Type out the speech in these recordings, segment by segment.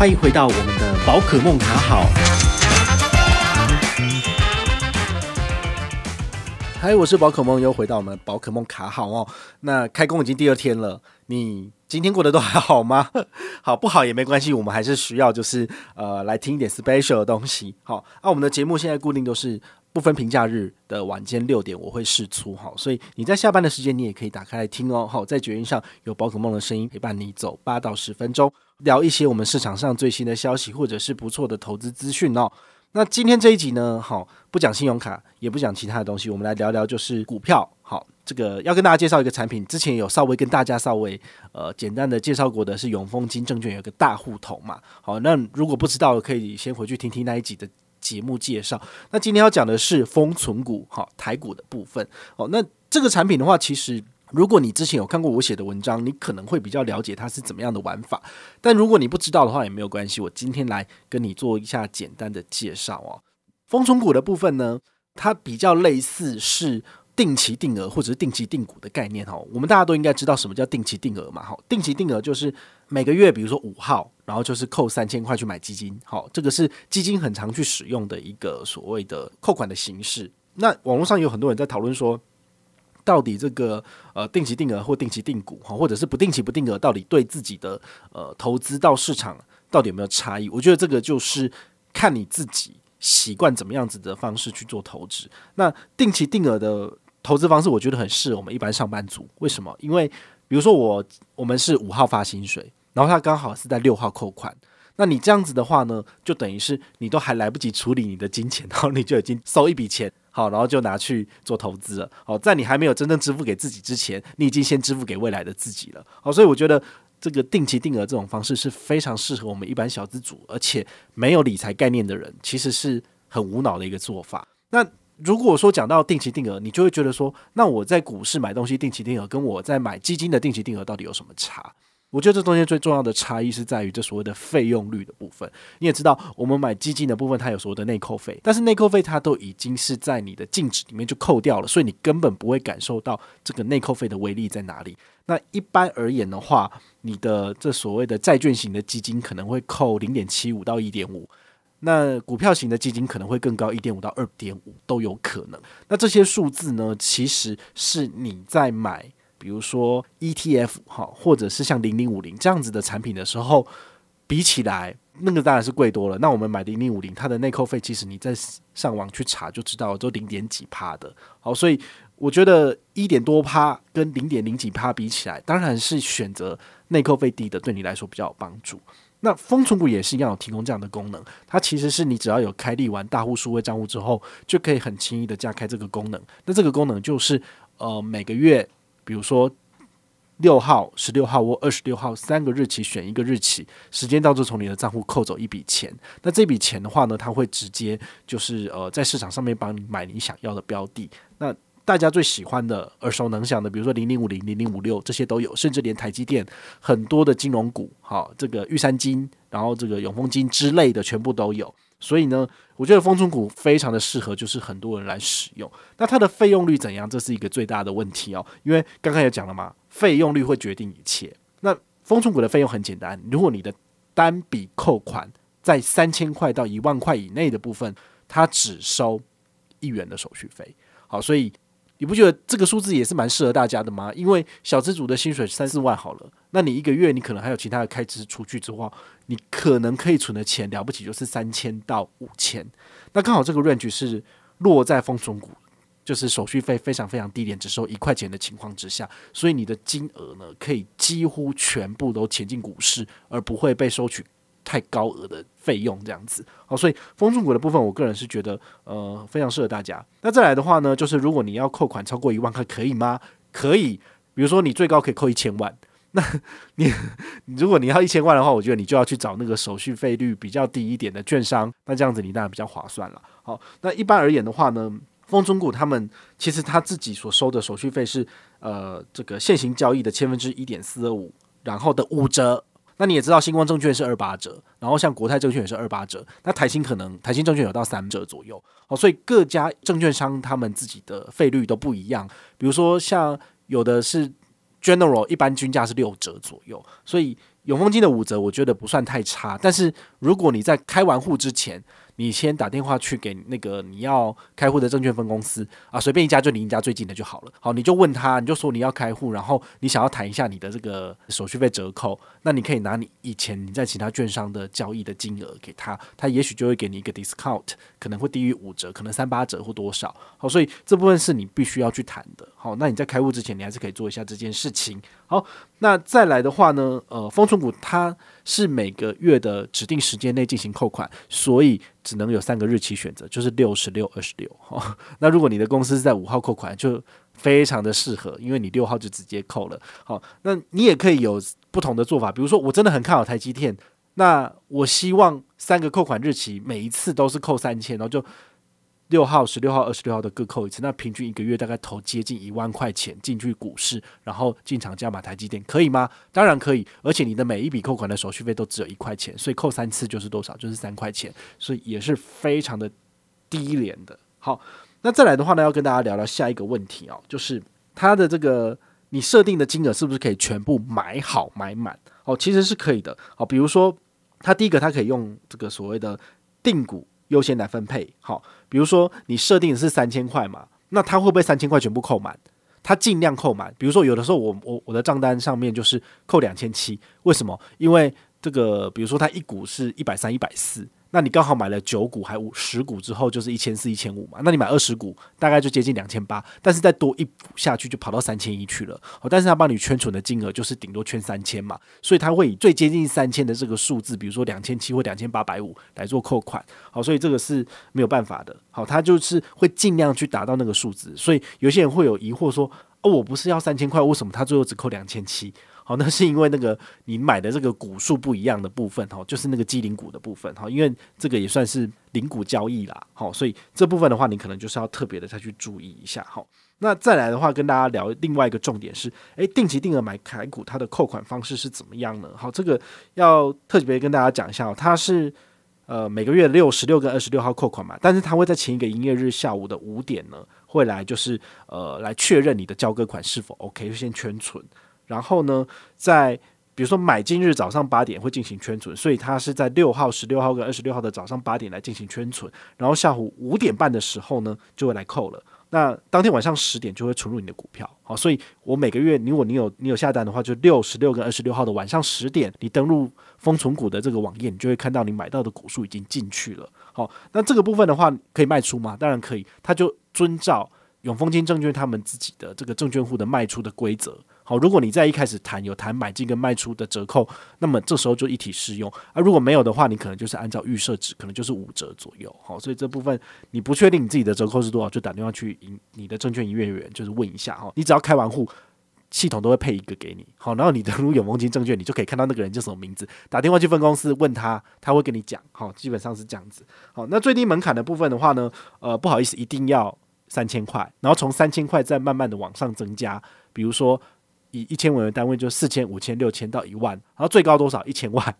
欢迎回到我们的宝可梦卡好。嗨，我是宝可梦，又回到我们宝可梦卡好哦。那开工已经第二天了，你今天过得都还好吗？好，不好也没关系，我们还是需要就是呃来听一点 special 的东西。好，那、我们的节目现在固定都是。不分平假日的晚间六点，我会试出哈，所以你在下班的时间，你也可以打开来听哦。好，在绝音上有宝可梦的声音陪伴你走八到十分钟，聊一些我们市场上最新的消息，或者是不错的投资资讯哦。那今天这一集呢，好，不讲信用卡，也不讲其他的东西，我们来聊聊就是股票。好，这个要跟大家介绍一个产品，之前有稍微跟大家稍微呃简单的介绍过的是永丰金证券有个大户头嘛。好，那如果不知道，可以先回去听听那一集的。节目介绍，那今天要讲的是封存股，哈，台股的部分。哦，那这个产品的话，其实如果你之前有看过我写的文章，你可能会比较了解它是怎么样的玩法。但如果你不知道的话，也没有关系，我今天来跟你做一下简单的介绍哦。丰存股的部分呢，它比较类似是。定期定额或者是定期定股的概念哈，我们大家都应该知道什么叫定期定额嘛。好，定期定额就是每个月，比如说五号，然后就是扣三千块去买基金。好，这个是基金很常去使用的一个所谓的扣款的形式。那网络上有很多人在讨论说，到底这个呃定期定额或定期定股哈，或者是不定期不定额，到底对自己的呃投资到市场到底有没有差异？我觉得这个就是看你自己习惯怎么样子的方式去做投资。那定期定额的。投资方式我觉得很适合我们一般上班族，为什么？因为比如说我我们是五号发薪水，然后他刚好是在六号扣款，那你这样子的话呢，就等于是你都还来不及处理你的金钱，然后你就已经收一笔钱，好，然后就拿去做投资了。好，在你还没有真正支付给自己之前，你已经先支付给未来的自己了。好，所以我觉得这个定期定额这种方式是非常适合我们一般小资主，而且没有理财概念的人，其实是很无脑的一个做法。那如果说讲到定期定额，你就会觉得说，那我在股市买东西定期定额，跟我在买基金的定期定额到底有什么差？我觉得这中间最重要的差异是在于这所谓的费用率的部分。你也知道，我们买基金的部分它有所谓的内扣费，但是内扣费它都已经是在你的净值里面就扣掉了，所以你根本不会感受到这个内扣费的威力在哪里。那一般而言的话，你的这所谓的债券型的基金可能会扣零点七五到一点五。那股票型的基金可能会更高，一点五到二点五都有可能。那这些数字呢，其实是你在买，比如说 ETF 哈，或者是像零零五零这样子的产品的时候，比起来那个当然是贵多了。那我们买零零五零，它的内扣费其实你在上网去查就知道，都零点几趴的。好，所以我觉得一点多趴跟零点零几趴比起来，当然是选择内扣费低的，对你来说比较有帮助。那封存股也是一样，有提供这样的功能。它其实是你只要有开立完大户数位账户之后，就可以很轻易的加开这个功能。那这个功能就是，呃，每个月，比如说六号、十六号或二十六号三个日期选一个日期，时间到就从你的账户扣走一笔钱。那这笔钱的话呢，它会直接就是呃在市场上面帮你买你想要的标的。那大家最喜欢的、耳熟能详的，比如说零零五零、零零五六这些都有，甚至连台积电很多的金融股，好，这个玉山金，然后这个永丰金之类的全部都有。所以呢，我觉得丰存股非常的适合，就是很多人来使用。那它的费用率怎样？这是一个最大的问题哦，因为刚刚也讲了嘛，费用率会决定一切。那丰存股的费用很简单，如果你的单笔扣款在三千块到一万块以内的部分，它只收一元的手续费。好，所以。你不觉得这个数字也是蛮适合大家的吗？因为小资族的薪水三四万好了，那你一个月你可能还有其他的开支出去之后，你可能可以存的钱了不起就是三千到五千，那刚好这个 range 是落在风存股，就是手续费非常非常低廉，只收一块钱的情况之下，所以你的金额呢可以几乎全部都潜进股市，而不会被收取。太高额的费用这样子，好，所以丰存股的部分，我个人是觉得呃非常适合大家。那再来的话呢，就是如果你要扣款超过一万块，可以吗？可以，比如说你最高可以扣一千万，那你如果你要一千万的话，我觉得你就要去找那个手续费率比较低一点的券商，那这样子你当然比较划算了。好，那一般而言的话呢，风中股他们其实他自己所收的手续费是呃这个现行交易的千分之一点四二五，然后的五折。那你也知道，星光证券是二八折，然后像国泰证券也是二八折，那台新可能台新证券有到三折左右哦，所以各家证券商他们自己的费率都不一样。比如说像有的是 General 一般均价是六折左右，所以永丰金的五折，我觉得不算太差。但是如果你在开完户之前，你先打电话去给那个你要开户的证券分公司啊，随便一家就离你家最近的就好了。好，你就问他，你就说你要开户，然后你想要谈一下你的这个手续费折扣，那你可以拿你以前你在其他券商的交易的金额给他，他也许就会给你一个 discount，可能会低于五折，可能三八折或多少。好，所以这部分是你必须要去谈的。好，那你在开户之前，你还是可以做一下这件事情。好，那再来的话呢，呃，丰存股它是每个月的指定时间内进行扣款，所以。只能有三个日期选择，就是六、十六、二十六。哈，那如果你的公司是在五号扣款，就非常的适合，因为你六号就直接扣了。好，那你也可以有不同的做法，比如说我真的很看好台积电，那我希望三个扣款日期每一次都是扣三千，然后就。六号、十六号、二十六号的各扣一次，那平均一个月大概投接近一万块钱进去股市，然后进场加码台积电，可以吗？当然可以，而且你的每一笔扣款的手续费都只有一块钱，所以扣三次就是多少？就是三块钱，所以也是非常的低廉的。好，那再来的话呢，要跟大家聊聊下一个问题哦，就是它的这个你设定的金额是不是可以全部买好买满？哦，其实是可以的。好，比如说它第一个，它可以用这个所谓的定股。优先来分配，好，比如说你设定的是三千块嘛，那他会不会三千块全部扣满？他尽量扣满。比如说有的时候我我我的账单上面就是扣两千七，为什么？因为这个，比如说他一股是一百三、一百四。那你刚好买了九股还五十股之后，就是一千四、一千五嘛。那你买二十股，大概就接近两千八。但是再多一股下去，就跑到三千一去了。哦，但是他帮你圈存的金额就是顶多圈三千嘛，所以他会以最接近三千的这个数字，比如说两千七或两千八百五来做扣款。好，所以这个是没有办法的。好，他就是会尽量去达到那个数字。所以有些人会有疑惑说：哦，我不是要三千块，为什么他最后只扣两千七？好，那是因为那个你买的这个股数不一样的部分，哈，就是那个机灵股的部分，哈，因为这个也算是零股交易啦，好，所以这部分的话，你可能就是要特别的再去注意一下，好，那再来的话，跟大家聊另外一个重点是，诶，定期定额买台股，它的扣款方式是怎么样呢？好，这个要特别跟大家讲一下，它是呃每个月六十六跟二十六号扣款嘛，但是它会在前一个营业日下午的五点呢，会来就是呃来确认你的交割款是否 OK，就先圈存。然后呢，在比如说买今日早上八点会进行圈存，所以它是在六号、十六号跟二十六号的早上八点来进行圈存，然后下午五点半的时候呢就会来扣了。那当天晚上十点就会存入你的股票，好，所以我每个月如果你有你有下单的话，就六、十六跟二十六号的晚上十点，你登录封存股的这个网页，你就会看到你买到的股数已经进去了。好，那这个部分的话可以卖出吗？当然可以，它就遵照永丰金证券他们自己的这个证券户的卖出的规则。好，如果你在一开始谈有谈买进跟卖出的折扣，那么这时候就一体适用。而如果没有的话，你可能就是按照预设值，可能就是五折左右。好，所以这部分你不确定你自己的折扣是多少，就打电话去营你的证券营业员，就是问一下哈。你只要开完户，系统都会配一个给你。好，然后你登入永丰金证券，你就可以看到那个人叫什么名字，打电话去分公司问他，他会跟你讲。好，基本上是这样子。好，那最低门槛的部分的话呢，呃，不好意思，一定要三千块，然后从三千块再慢慢的往上增加，比如说。以一千为单位，就四千、五千、六千到一万，然后最高多少？一千万。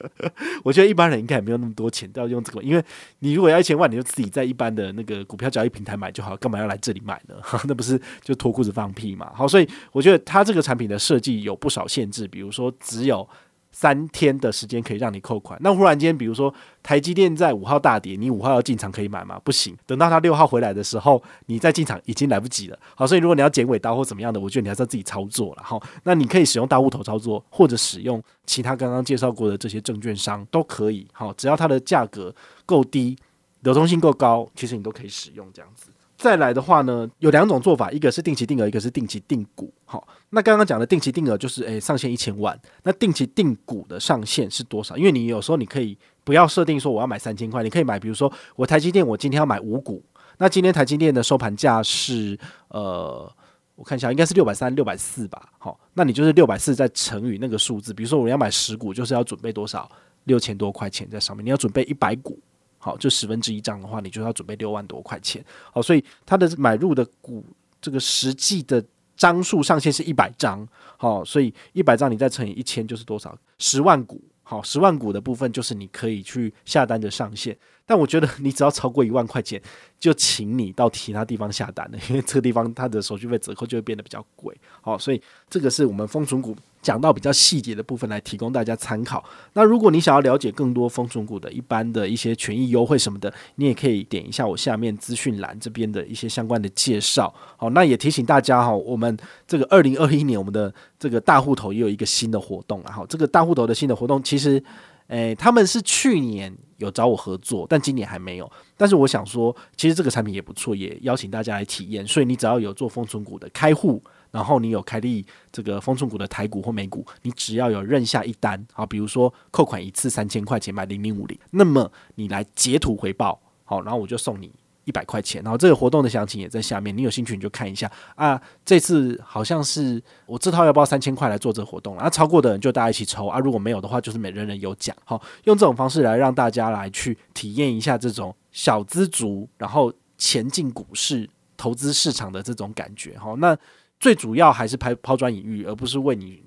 我觉得一般人应该也没有那么多钱，都要用这个。因为你如果要一千万，你就自己在一般的那个股票交易平台买就好，干嘛要来这里买呢？那不是就脱裤子放屁嘛？好，所以我觉得它这个产品的设计有不少限制，比如说只有。三天的时间可以让你扣款，那忽然间，比如说台积电在五号大跌，你五号要进场可以买吗？不行，等到它六号回来的时候，你再进场已经来不及了。好，所以如果你要剪尾刀或怎么样的，我觉得你还是要自己操作了。好，那你可以使用大户头操作，或者使用其他刚刚介绍过的这些证券商都可以。好，只要它的价格够低，流通性够高，其实你都可以使用这样子。再来的话呢，有两种做法，一个是定期定额，一个是定期定股。好，那刚刚讲的定期定额就是，诶、上限一千万。那定期定股的上限是多少？因为你有时候你可以不要设定说我要买三千块，你可以买，比如说我台积电，我今天要买五股。那今天台积电的收盘价是，呃，我看一下，应该是六百三、六百四吧。好，那你就是六百四再乘以那个数字，比如说我要买十股，就是要准备多少？六千多块钱在上面。你要准备一百股。好，就十分之一张的话，你就要准备六万多块钱。好，所以它的买入的股这个实际的张数上限是一百张。好，所以一百张你再乘以一千就是多少？十万股。好，十万股的部分就是你可以去下单的上限。但我觉得你只要超过一万块钱，就请你到其他地方下单了，因为这个地方它的手续费折扣就会变得比较贵。好，所以这个是我们丰存股讲到比较细节的部分来提供大家参考。那如果你想要了解更多丰存股的一般的一些权益优惠什么的，你也可以点一下我下面资讯栏这边的一些相关的介绍。好，那也提醒大家哈，我们这个二零二一年我们的这个大户头也有一个新的活动，然后这个大户头的新的活动其实。诶、他们是去年有找我合作，但今年还没有。但是我想说，其实这个产品也不错，也邀请大家来体验。所以你只要有做丰存股的开户，然后你有开立这个丰存股的台股或美股，你只要有认下一单，好，比如说扣款一次三千块钱买零零五零，那么你来截图回报，好，然后我就送你。一百块钱，然后这个活动的详情也在下面，你有兴趣你就看一下啊。这次好像是我这套要包三千块来做这个活动了，啊，超过的人就大家一起抽啊，如果没有的话，就是每人人有奖。好，用这种方式来让大家来去体验一下这种小资族，然后前进股市投资市场的这种感觉。好，那最主要还是抛抛砖引玉，而不是为你。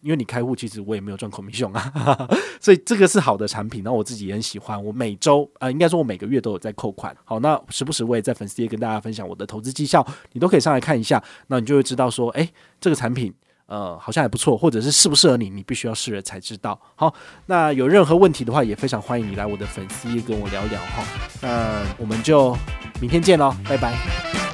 因为你开户，其实我也没有赚 commission 啊，所以这个是好的产品，然后我自己也很喜欢。我每周呃，应该说我每个月都有在扣款。好，那时不时我也在粉丝页跟大家分享我的投资绩效，你都可以上来看一下，那你就会知道说，诶，这个产品呃好像还不错，或者是适不适合你，你必须要试了才知道。好，那有任何问题的话，也非常欢迎你来我的粉丝页跟我聊聊哈。那我们就明天见喽，拜拜。